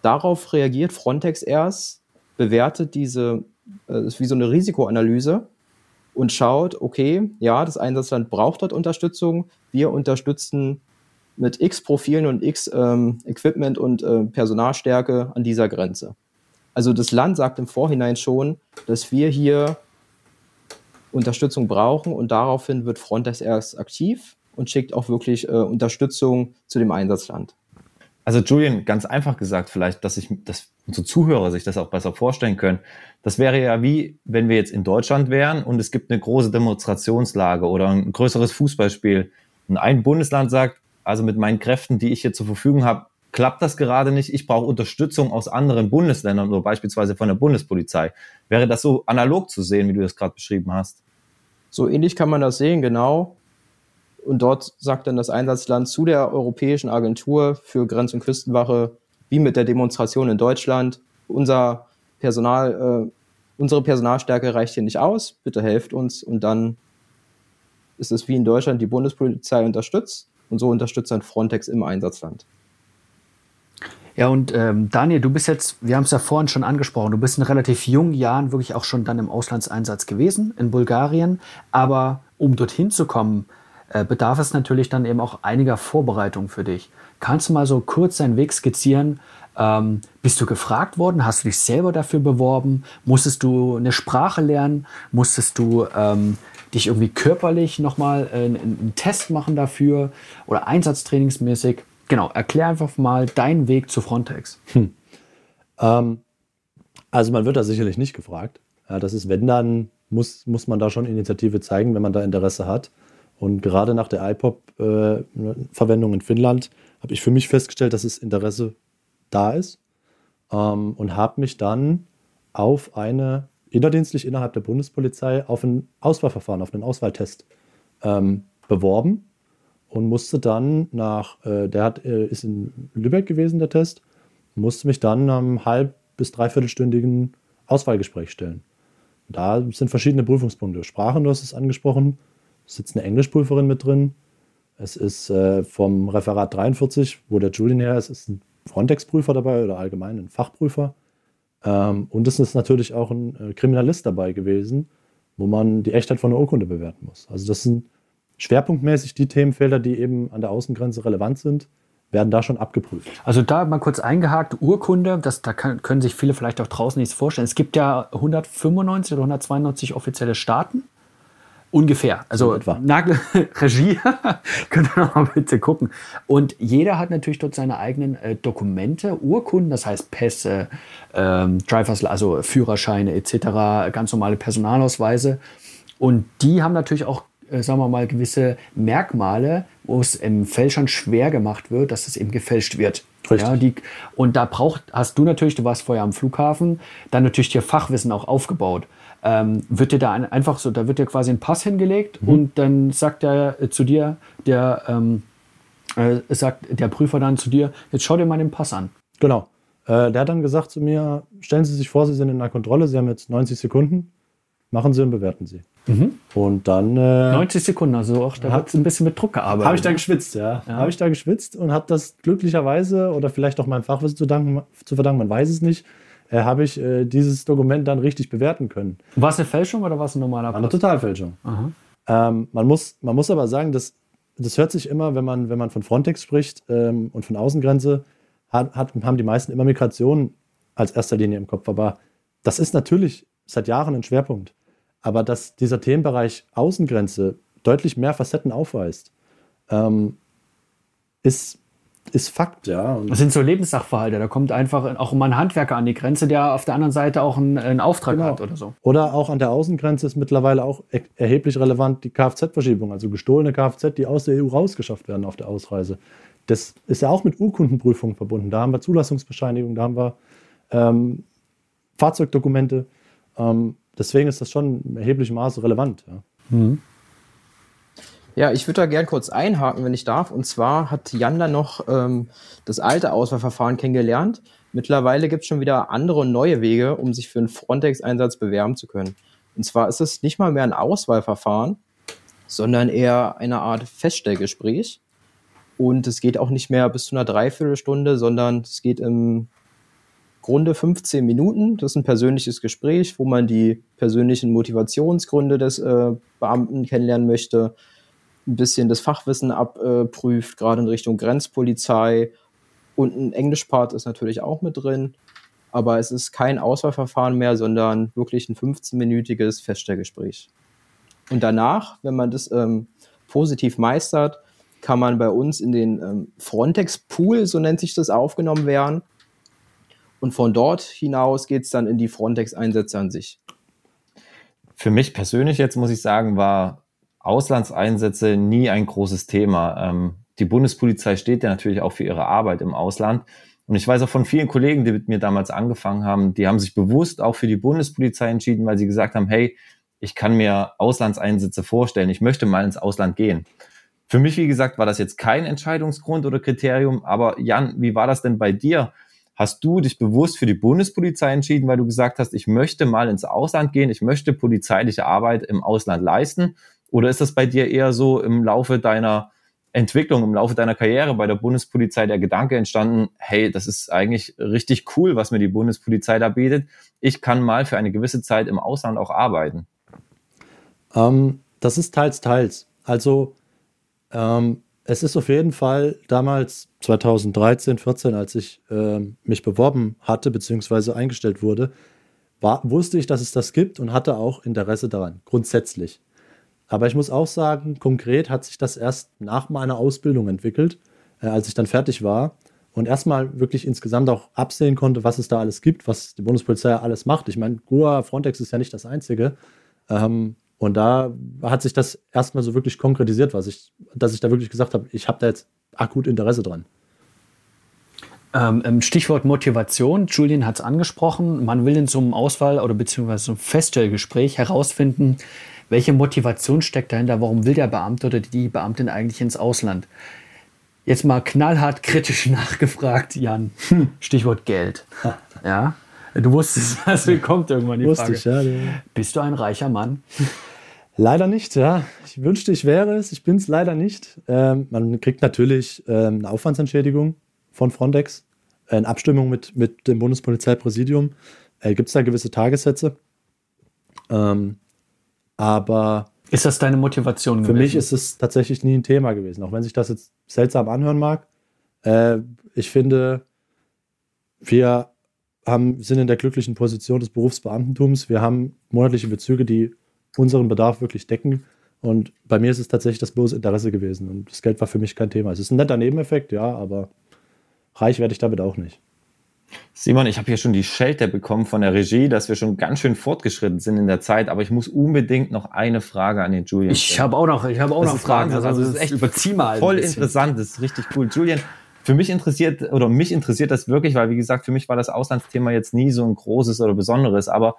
Darauf reagiert Frontex erst, bewertet diese, äh, ist wie so eine Risikoanalyse und schaut, okay, ja, das Einsatzland braucht dort Unterstützung, wir unterstützen mit x Profilen und x ähm, Equipment und äh, Personalstärke an dieser Grenze. Also das Land sagt im Vorhinein schon, dass wir hier Unterstützung brauchen und daraufhin wird Frontex erst aktiv und schickt auch wirklich äh, Unterstützung zu dem Einsatzland. Also Julian, ganz einfach gesagt vielleicht, dass ich, dass unsere Zuhörer sich das auch besser vorstellen können. Das wäre ja wie, wenn wir jetzt in Deutschland wären und es gibt eine große Demonstrationslage oder ein größeres Fußballspiel und ein Bundesland sagt, also mit meinen Kräften, die ich hier zur Verfügung habe, klappt das gerade nicht. Ich brauche Unterstützung aus anderen Bundesländern oder beispielsweise von der Bundespolizei. Wäre das so analog zu sehen, wie du das gerade beschrieben hast? So ähnlich kann man das sehen, genau. Und dort sagt dann das Einsatzland zu der Europäischen Agentur für Grenz- und Küstenwache, wie mit der Demonstration in Deutschland, unser Personal, äh, unsere Personalstärke reicht hier nicht aus, bitte helft uns. Und dann ist es wie in Deutschland, die Bundespolizei unterstützt und so unterstützt dann Frontex im Einsatzland. Ja, und ähm, Daniel, du bist jetzt, wir haben es ja vorhin schon angesprochen, du bist in relativ jungen Jahren wirklich auch schon dann im Auslandseinsatz gewesen, in Bulgarien. Aber um dorthin zu kommen, äh, bedarf es natürlich dann eben auch einiger Vorbereitung für dich. Kannst du mal so kurz deinen Weg skizzieren? Ähm, bist du gefragt worden? Hast du dich selber dafür beworben? Musstest du eine Sprache lernen? Musstest du ähm, dich irgendwie körperlich nochmal äh, einen, einen Test machen dafür oder einsatztrainingsmäßig? Genau, erklär einfach mal deinen Weg zu Frontex. Hm. Ähm, also man wird da sicherlich nicht gefragt. Das ist, wenn dann, muss, muss man da schon Initiative zeigen, wenn man da Interesse hat. Und gerade nach der iPop-Verwendung äh, in Finnland habe ich für mich festgestellt, dass das Interesse da ist ähm, und habe mich dann auf eine, innerdienstlich innerhalb der Bundespolizei, auf ein Auswahlverfahren, auf einen Auswahltest ähm, beworben und musste dann nach, äh, der hat, äh, ist in Lübeck gewesen, der Test, musste mich dann am halb- bis dreiviertelstündigen Auswahlgespräch stellen. Da sind verschiedene Prüfungspunkte. Sprachen, du hast es angesprochen, sitzt eine Englischprüferin mit drin. Es ist äh, vom Referat 43, wo der Julian her ist, ist ein Frontex-Prüfer dabei oder allgemein ein Fachprüfer. Ähm, und es ist natürlich auch ein äh, Kriminalist dabei gewesen, wo man die Echtheit von der Urkunde bewerten muss. Also das sind schwerpunktmäßig die Themenfelder, die eben an der Außengrenze relevant sind, werden da schon abgeprüft. Also da mal kurz eingehakt, Urkunde, das, da kann, können sich viele vielleicht auch draußen nichts vorstellen. Es gibt ja 195 oder 192 offizielle Staaten. Ungefähr. Also etwa. Nagel, Regie, könnt ihr noch mal bitte gucken. Und jeder hat natürlich dort seine eigenen äh, Dokumente, Urkunden, das heißt Pässe, ähm, Drivers, also Führerscheine etc., ganz normale Personalausweise. Und die haben natürlich auch äh, sagen wir mal, gewisse Merkmale, wo es im Fälschern schwer gemacht wird, dass es eben gefälscht wird. Richtig. Ja, die, und da braucht, hast du natürlich, du warst vorher am Flughafen, dann natürlich dir Fachwissen auch aufgebaut. Ähm, wird dir da ein, einfach so, da wird dir quasi ein Pass hingelegt mhm. und dann sagt er äh, zu dir, der ähm, äh, sagt der Prüfer dann zu dir, jetzt schau dir mal den Pass an. Genau. Äh, der hat dann gesagt zu mir, stellen Sie sich vor, Sie sind in einer Kontrolle, Sie haben jetzt 90 Sekunden, machen Sie und bewerten Sie. Mhm. Und dann. Äh, 90 Sekunden, also auch da hat ein bisschen mit Druck gearbeitet. Habe ich da geschwitzt, ja. ja. Habe ich da geschwitzt und habe das glücklicherweise oder vielleicht auch meinem Fachwissen zu, danken, zu verdanken, man weiß es nicht, äh, habe ich äh, dieses Dokument dann richtig bewerten können. War es eine Fälschung oder war es ein normaler? War eine Totalfälschung. Ähm, man, muss, man muss aber sagen, dass, das hört sich immer, wenn man, wenn man von Frontex spricht ähm, und von Außengrenze, hat, hat, haben die meisten immer Migration als erster Linie im Kopf. Aber das ist natürlich seit Jahren ein Schwerpunkt. Aber dass dieser Themenbereich Außengrenze deutlich mehr Facetten aufweist, ähm, ist, ist Fakt, ja. das sind so Lebenssachverhalte. Da kommt einfach auch mal ein Handwerker an die Grenze, der auf der anderen Seite auch einen, einen Auftrag Genau. hat oder so. Oder auch an der Außengrenze ist mittlerweile auch er erheblich relevant die Kfz-Verschiebung, also gestohlene Kfz, die aus der EU rausgeschafft werden auf der Ausreise. Das ist ja auch mit Urkundenprüfungen verbunden. Da haben wir Zulassungsbescheinigungen, da haben wir ähm, Fahrzeugdokumente. Ähm, deswegen ist das schon in erheblichem Maße relevant. Ja. Ja, ich würde da gern kurz einhaken, wenn ich darf. Und zwar hat Jan da noch ähm, das alte Auswahlverfahren kennengelernt. Mittlerweile gibt es schon wieder andere und neue Wege, um sich für einen Frontex-Einsatz bewerben zu können. Und zwar ist es nicht mal mehr ein Auswahlverfahren, sondern eher eine Art Feststellgespräch. Und es geht auch nicht mehr bis zu einer Dreiviertelstunde, sondern es geht im Grunde 15 Minuten. Das ist ein persönliches Gespräch, wo man die persönlichen Motivationsgründe des äh, Beamten kennenlernen möchte, ein bisschen das Fachwissen abprüft, gerade in Richtung Grenzpolizei. Und ein Englischpart ist natürlich auch mit drin. Aber es ist kein Auswahlverfahren mehr, sondern wirklich ein 15-minütiges Feststellgespräch. Und danach, wenn man das ähm, positiv meistert, kann man bei uns in den ähm, Frontex-Pool, so nennt sich das, aufgenommen werden. Und von dort hinaus geht es dann in die Frontex-Einsätze an sich. Für mich persönlich jetzt muss ich sagen, war Auslandseinsätze nie ein großes Thema. Ähm, die Bundespolizei steht ja natürlich auch für ihre Arbeit im Ausland. Und ich weiß auch von vielen Kollegen, die mit mir damals angefangen haben, die haben sich bewusst auch für die Bundespolizei entschieden, weil sie gesagt haben, hey, ich kann mir Auslandseinsätze vorstellen, ich möchte mal ins Ausland gehen. Für mich, wie gesagt, war das jetzt kein Entscheidungsgrund oder Kriterium, aber Jan, wie war das denn bei dir? Hast du dich bewusst für die Bundespolizei entschieden, weil du gesagt hast, ich möchte mal ins Ausland gehen, ich möchte polizeiliche Arbeit im Ausland leisten? Oder ist das bei dir eher so im Laufe deiner Entwicklung, im Laufe deiner Karriere bei der Bundespolizei der Gedanke entstanden, hey, das ist eigentlich richtig cool, was mir die Bundespolizei da bietet. Ich kann mal für eine gewisse Zeit im Ausland auch arbeiten. Ähm, das ist teils, teils. Also ähm, es ist auf jeden Fall damals 2013, 14, als ich ähm, mich beworben hatte, beziehungsweise eingestellt wurde, war, wusste ich, dass es das gibt und hatte auch Interesse daran, grundsätzlich. Aber ich muss auch sagen, konkret hat sich das erst nach meiner Ausbildung entwickelt, äh, als ich dann fertig war und erstmal wirklich insgesamt auch absehen konnte, was es da alles gibt, was die Bundespolizei alles macht. Ich meine, Goa, Frontex ist ja nicht das Einzige. Ähm, und da hat sich das erstmal so wirklich konkretisiert, was ich, dass ich da wirklich gesagt habe, ich habe da jetzt akut Interesse dran. Ähm, Stichwort Motivation. Julian hat es angesprochen. Man will in so einem Auswahl- oder beziehungsweise so einem Feststellgespräch herausfinden, welche Motivation steckt dahinter. Warum will der Beamte oder die Beamtin eigentlich ins Ausland? Jetzt mal knallhart kritisch nachgefragt, Jan. Stichwort Geld. Ja. Du wusstest, was kommt irgendwann die Wusste Frage. ich, ja. ja. Bist du ein reicher Mann? Leider nicht, ja. Ich wünschte, ich wäre es. Ich bin es leider nicht. Ähm, man kriegt natürlich ähm, eine Aufwandsentschädigung von Frontex äh, in Abstimmung mit, mit dem Bundespolizeipräsidium. Äh, Gibt es da gewisse Tagessätze? Ähm, aber Ist das deine Motivation für gewesen? mich ist es tatsächlich nie ein Thema gewesen, auch wenn sich das jetzt seltsam anhören mag. Äh, ich finde, wir haben, sind in der glücklichen Position des Berufsbeamtentums. Wir haben monatliche Bezüge, die unseren Bedarf wirklich decken. Und bei mir ist es tatsächlich das bloße Interesse gewesen. Und das Geld war für mich kein Thema. Es ist ein netter Nebeneffekt, ja, aber reich werde ich damit auch nicht. Simon, ich habe hier schon die Schelte bekommen von der Regie, dass wir schon ganz schön fortgeschritten sind in der Zeit, aber ich muss unbedingt noch eine Frage an den Julian Ich habe auch noch, ich habe auch Das noch Fragen. Wahnsinn. Also, Also das es ist echt überzieh mal. voll interessant, das ist richtig cool. Julian, für mich interessiert oder mich interessiert das wirklich, weil wie gesagt, für mich war das Auslandsthema jetzt nie so ein großes oder besonderes, aber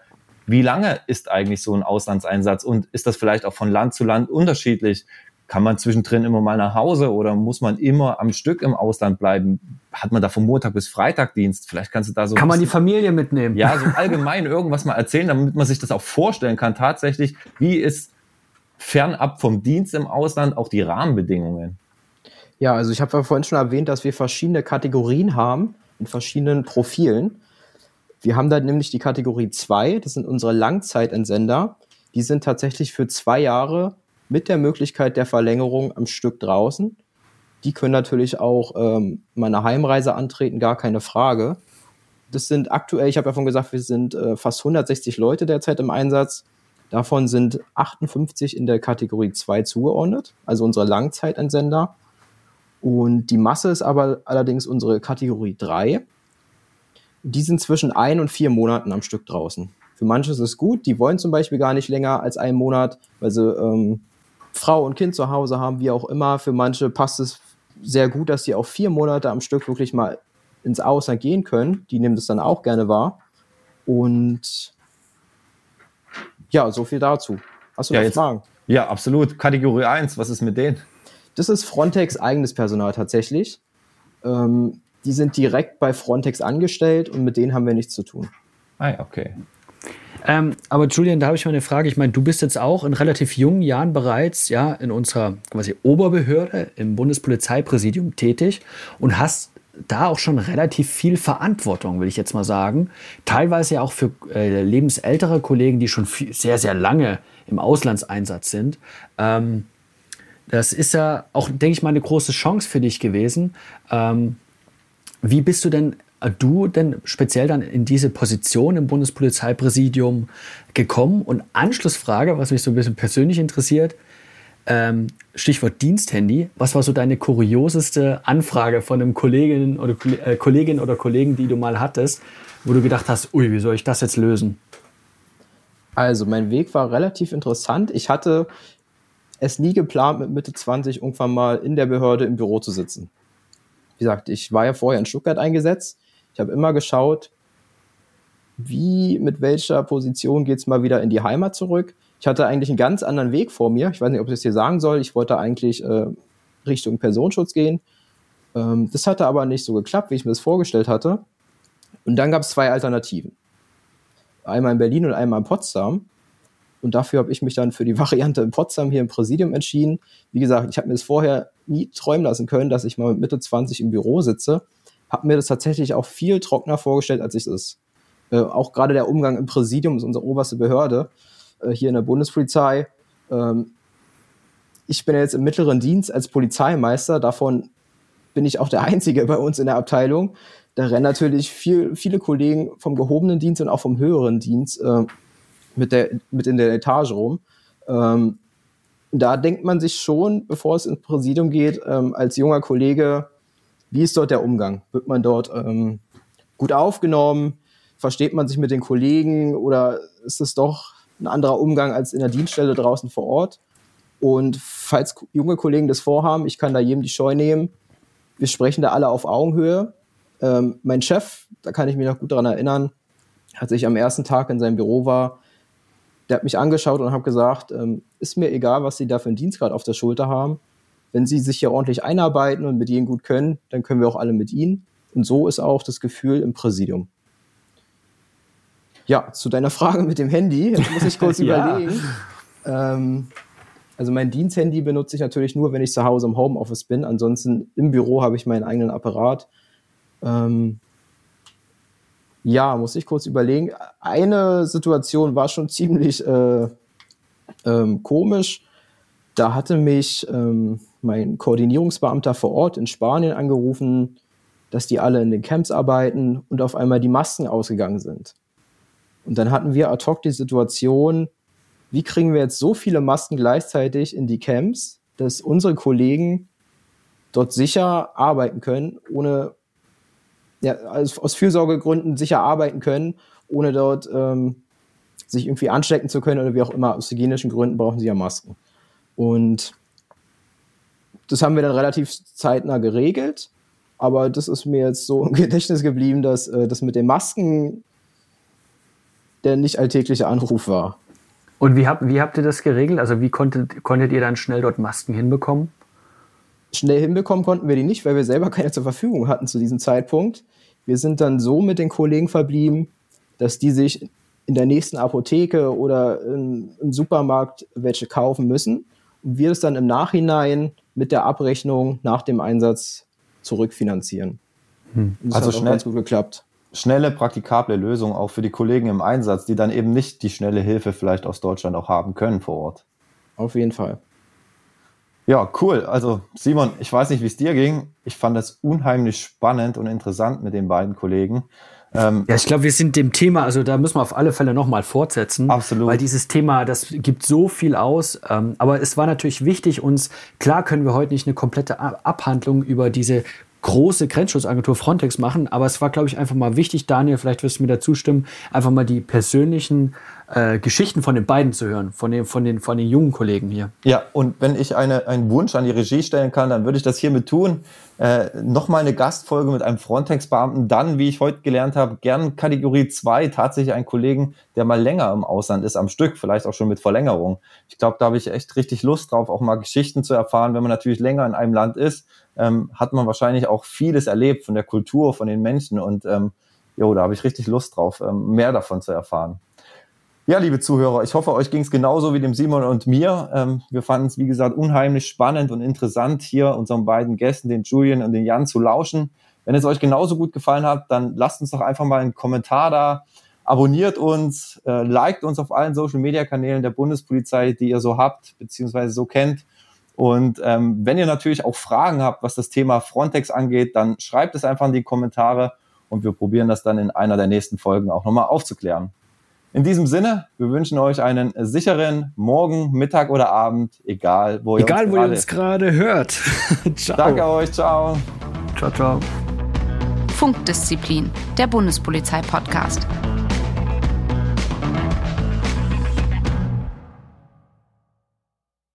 wie lange ist eigentlich so ein Auslandseinsatz und ist das vielleicht auch von Land zu Land unterschiedlich? Kann man zwischendrin immer mal nach Hause oder muss man immer am Stück im Ausland bleiben? Hat man da von Montag bis Freitag Dienst? Vielleicht kannst du da so Kann man die Familie mitnehmen? ja, so allgemein irgendwas mal erzählen, damit man sich das auch vorstellen kann, tatsächlich, wie ist fernab vom Dienst im Ausland auch die Rahmenbedingungen? Ja, also ich habe ja vorhin schon erwähnt, dass wir verschiedene Kategorien haben in verschiedenen Profilen. Wir haben da nämlich die Kategorie 2, das sind unsere Langzeitentsender. Die sind tatsächlich für zwei Jahre mit der Möglichkeit der Verlängerung am Stück draußen. Die können natürlich auch ähm, mal eine Heimreise antreten, gar keine Frage. Das sind aktuell, ich habe ja schon gesagt, wir sind äh, fast 160 Leute derzeit im Einsatz. Davon sind 58 in der Kategorie 2 zugeordnet, also unsere Langzeitantsender. Und die Masse ist aber allerdings unsere Kategorie 3. Die sind zwischen ein und vier Monaten am Stück draußen. Für manche ist es gut, die wollen zum Beispiel gar nicht länger als einen Monat, weil sie ähm, Frau und Kind zu Hause haben, wie auch immer. Für manche passt es sehr gut, dass sie auch vier Monate am Stück wirklich mal ins Ausland gehen können. Die nehmen das dann auch gerne wahr. Und ja, so viel dazu. Hast du Ja, noch jetzt- Fragen? Ja, absolut. Kategorie 1, was ist mit denen? Das ist Frontex eigenes Personal tatsächlich. Ähm, die sind direkt bei Frontex angestellt und mit denen haben wir nichts zu tun. Ah ja, okay. Ähm, aber Julian, da habe ich mal eine Frage. Ich meine, du bist jetzt auch in relativ jungen Jahren bereits ja in unserer quasi Oberbehörde im Bundespolizeipräsidium tätig und hast da auch schon relativ viel Verantwortung, will ich jetzt mal sagen. Teilweise ja auch für äh, lebensältere Kollegen, die schon viel, sehr, sehr lange im Auslandseinsatz sind. Ähm, das ist ja auch, denke ich mal, eine große Chance für dich gewesen. Ähm, wie bist du denn, äh, du denn speziell dann in diese Position im Bundespolizeipräsidium gekommen? Und Anschlussfrage, was mich so ein bisschen persönlich interessiert, ähm, Stichwort Diensthandy. Was war so deine kurioseste Anfrage von einem Kollegin oder, äh, Kollegin oder Kollegen, die du mal hattest, wo du gedacht hast, ui, wie soll ich das jetzt lösen? Also, mein Weg war relativ interessant. Ich hatte es nie geplant, mit Mitte 20 irgendwann mal in der Behörde im Büro zu sitzen. Wie gesagt, ich war ja vorher in Stuttgart eingesetzt. Ich habe immer geschaut, wie, mit welcher Position geht's mal wieder in die Heimat zurück. Ich hatte eigentlich einen ganz anderen Weg vor mir. Ich weiß nicht, ob ich das hier sagen soll. Ich wollte eigentlich äh, Richtung Personenschutz gehen. Ähm, das hatte aber nicht so geklappt, wie ich mir das vorgestellt hatte. Und dann gab es zwei Alternativen einmal in Berlin und einmal in Potsdam. Und dafür habe ich mich dann für die Variante in Potsdam hier im Präsidium entschieden. Wie gesagt, ich habe mir das vorher nie träumen lassen können, dass ich mal mit Mitte 20 im Büro sitze. Habe mir das tatsächlich auch viel trockener vorgestellt, als ich es ist. Äh, auch gerade der Umgang im Präsidium ist unsere oberste Behörde äh, hier in der Bundespolizei. Ähm, ich bin jetzt im mittleren Dienst als Polizeimeister. Davon bin ich auch der Einzige bei uns in der Abteilung. Da rennen natürlich viel, viele Kollegen vom gehobenen Dienst und auch vom höheren Dienst äh, mit, der, mit in der Etage rum. Ähm, da denkt man sich schon, bevor es ins Präsidium geht, ähm, als junger Kollege, wie ist dort der Umgang? Wird man dort ähm, gut aufgenommen? Versteht man sich mit den Kollegen oder ist es doch ein anderer Umgang als in der Dienststelle draußen vor Ort? Und falls junge Kollegen das vorhaben, ich kann da jedem die Scheu nehmen. Wir sprechen da alle auf Augenhöhe. Ähm, mein Chef, da kann ich mich noch gut daran erinnern, als ich am ersten Tag in seinem Büro war, der hat mich angeschaut und hat gesagt, ähm, ist mir egal, was Sie da für einen Dienstgrad auf der Schulter haben. Wenn Sie sich hier ordentlich einarbeiten und mit Ihnen gut können, dann können wir auch alle mit Ihnen. Und so ist auch das Gefühl im Präsidium. Ja, zu deiner Frage mit dem Handy, jetzt muss ich kurz Ja. überlegen. Ähm, also mein Diensthandy benutze ich natürlich nur, wenn ich zu Hause im Homeoffice bin. Ansonsten im Büro habe ich meinen eigenen Apparat. Ähm, ja, muss ich kurz überlegen. Eine Situation war schon ziemlich äh, ähm, komisch. Da hatte mich ähm, mein Koordinierungsbeamter vor Ort in Spanien angerufen, dass die alle in den Camps arbeiten und auf einmal die Masken ausgegangen sind. Und dann hatten wir ad hoc die Situation, wie kriegen wir jetzt so viele Masken gleichzeitig in die Camps, dass unsere Kollegen dort sicher arbeiten können, ohne ja, aus, aus Fürsorgegründen sicher arbeiten können, ohne dort ähm, sich irgendwie anstecken zu können oder wie auch immer. Aus hygienischen Gründen brauchen sie ja Masken. Und das haben wir dann relativ zeitnah geregelt. Aber das ist mir jetzt so im Gedächtnis geblieben, dass äh, das mit den Masken der nicht alltägliche Anruf war. Und wie, habt wie habt ihr das geregelt? Also wie konntet, konntet ihr dann schnell dort Masken hinbekommen? Schnell hinbekommen konnten wir die nicht, weil wir selber keine zur Verfügung hatten zu diesem Zeitpunkt. Wir sind dann so mit den Kollegen verblieben, dass die sich in der nächsten Apotheke oder im, im Supermarkt welche kaufen müssen und wir es dann im Nachhinein mit der Abrechnung nach dem Einsatz zurückfinanzieren. Und das Also hat schnell- ganz gut geklappt. Schnelle, praktikable Lösung auch für die Kollegen im Einsatz, die dann eben nicht die schnelle Hilfe vielleicht aus Deutschland auch haben können vor Ort. Auf jeden Fall. Ja, cool. Also Simon, ich weiß nicht, wie es dir ging. Ich fand das unheimlich spannend und interessant mit den beiden Kollegen. Ähm, ja, ich glaube, wir sind dem Thema, also da müssen wir auf alle Fälle nochmal fortsetzen. Absolut. Weil dieses Thema, das gibt so viel aus. Ähm, aber es war natürlich wichtig, uns, klar können wir heute nicht eine komplette Abhandlung über diese große Grenzschutzagentur Frontex machen. Aber es war, glaube ich, einfach mal wichtig, Daniel, vielleicht wirst du mir dazu stimmen, einfach mal die persönlichen äh, Geschichten von den beiden zu hören, von den, von den, von den jungen Kollegen hier. Ja, und wenn ich eine, einen Wunsch an die Regie stellen kann, dann würde ich das hiermit tun. Äh, Nochmal eine Gastfolge mit einem Frontex-Beamten, dann, wie ich heute gelernt habe, gern Kategorie 2, tatsächlich einen Kollegen, der mal länger im Ausland ist, am Stück, vielleicht auch schon mit Verlängerung. Ich glaube, da habe ich echt richtig Lust drauf, auch mal Geschichten zu erfahren. Wenn man natürlich länger in einem Land ist, ähm, hat man wahrscheinlich auch vieles erlebt von der Kultur, von den Menschen und ähm, jo, da habe ich richtig Lust drauf, ähm, mehr davon zu erfahren. Ja, liebe Zuhörer, ich hoffe, euch ging es genauso wie dem Simon und mir. Ähm, wir fanden es, wie gesagt, unheimlich spannend und interessant, hier unseren beiden Gästen, den Julian und den Jan, zu lauschen. Wenn es euch genauso gut gefallen hat, dann lasst uns doch einfach mal einen Kommentar da, abonniert uns, äh, liked uns auf allen Social-Media-Kanälen der Bundespolizei, die ihr so habt, beziehungsweise so kennt. Und ähm, wenn ihr natürlich auch Fragen habt, was das Thema Frontex angeht, dann schreibt es einfach in die Kommentare und wir probieren das dann in einer der nächsten Folgen auch nochmal aufzuklären. In diesem Sinne, wir wünschen euch einen sicheren Morgen, Mittag oder Abend, egal wo ihr egal, uns, wo ihr uns gerade hört. ciao. Danke euch, ciao. Ciao, ciao. Funkdisziplin, der Bundespolizei-Podcast.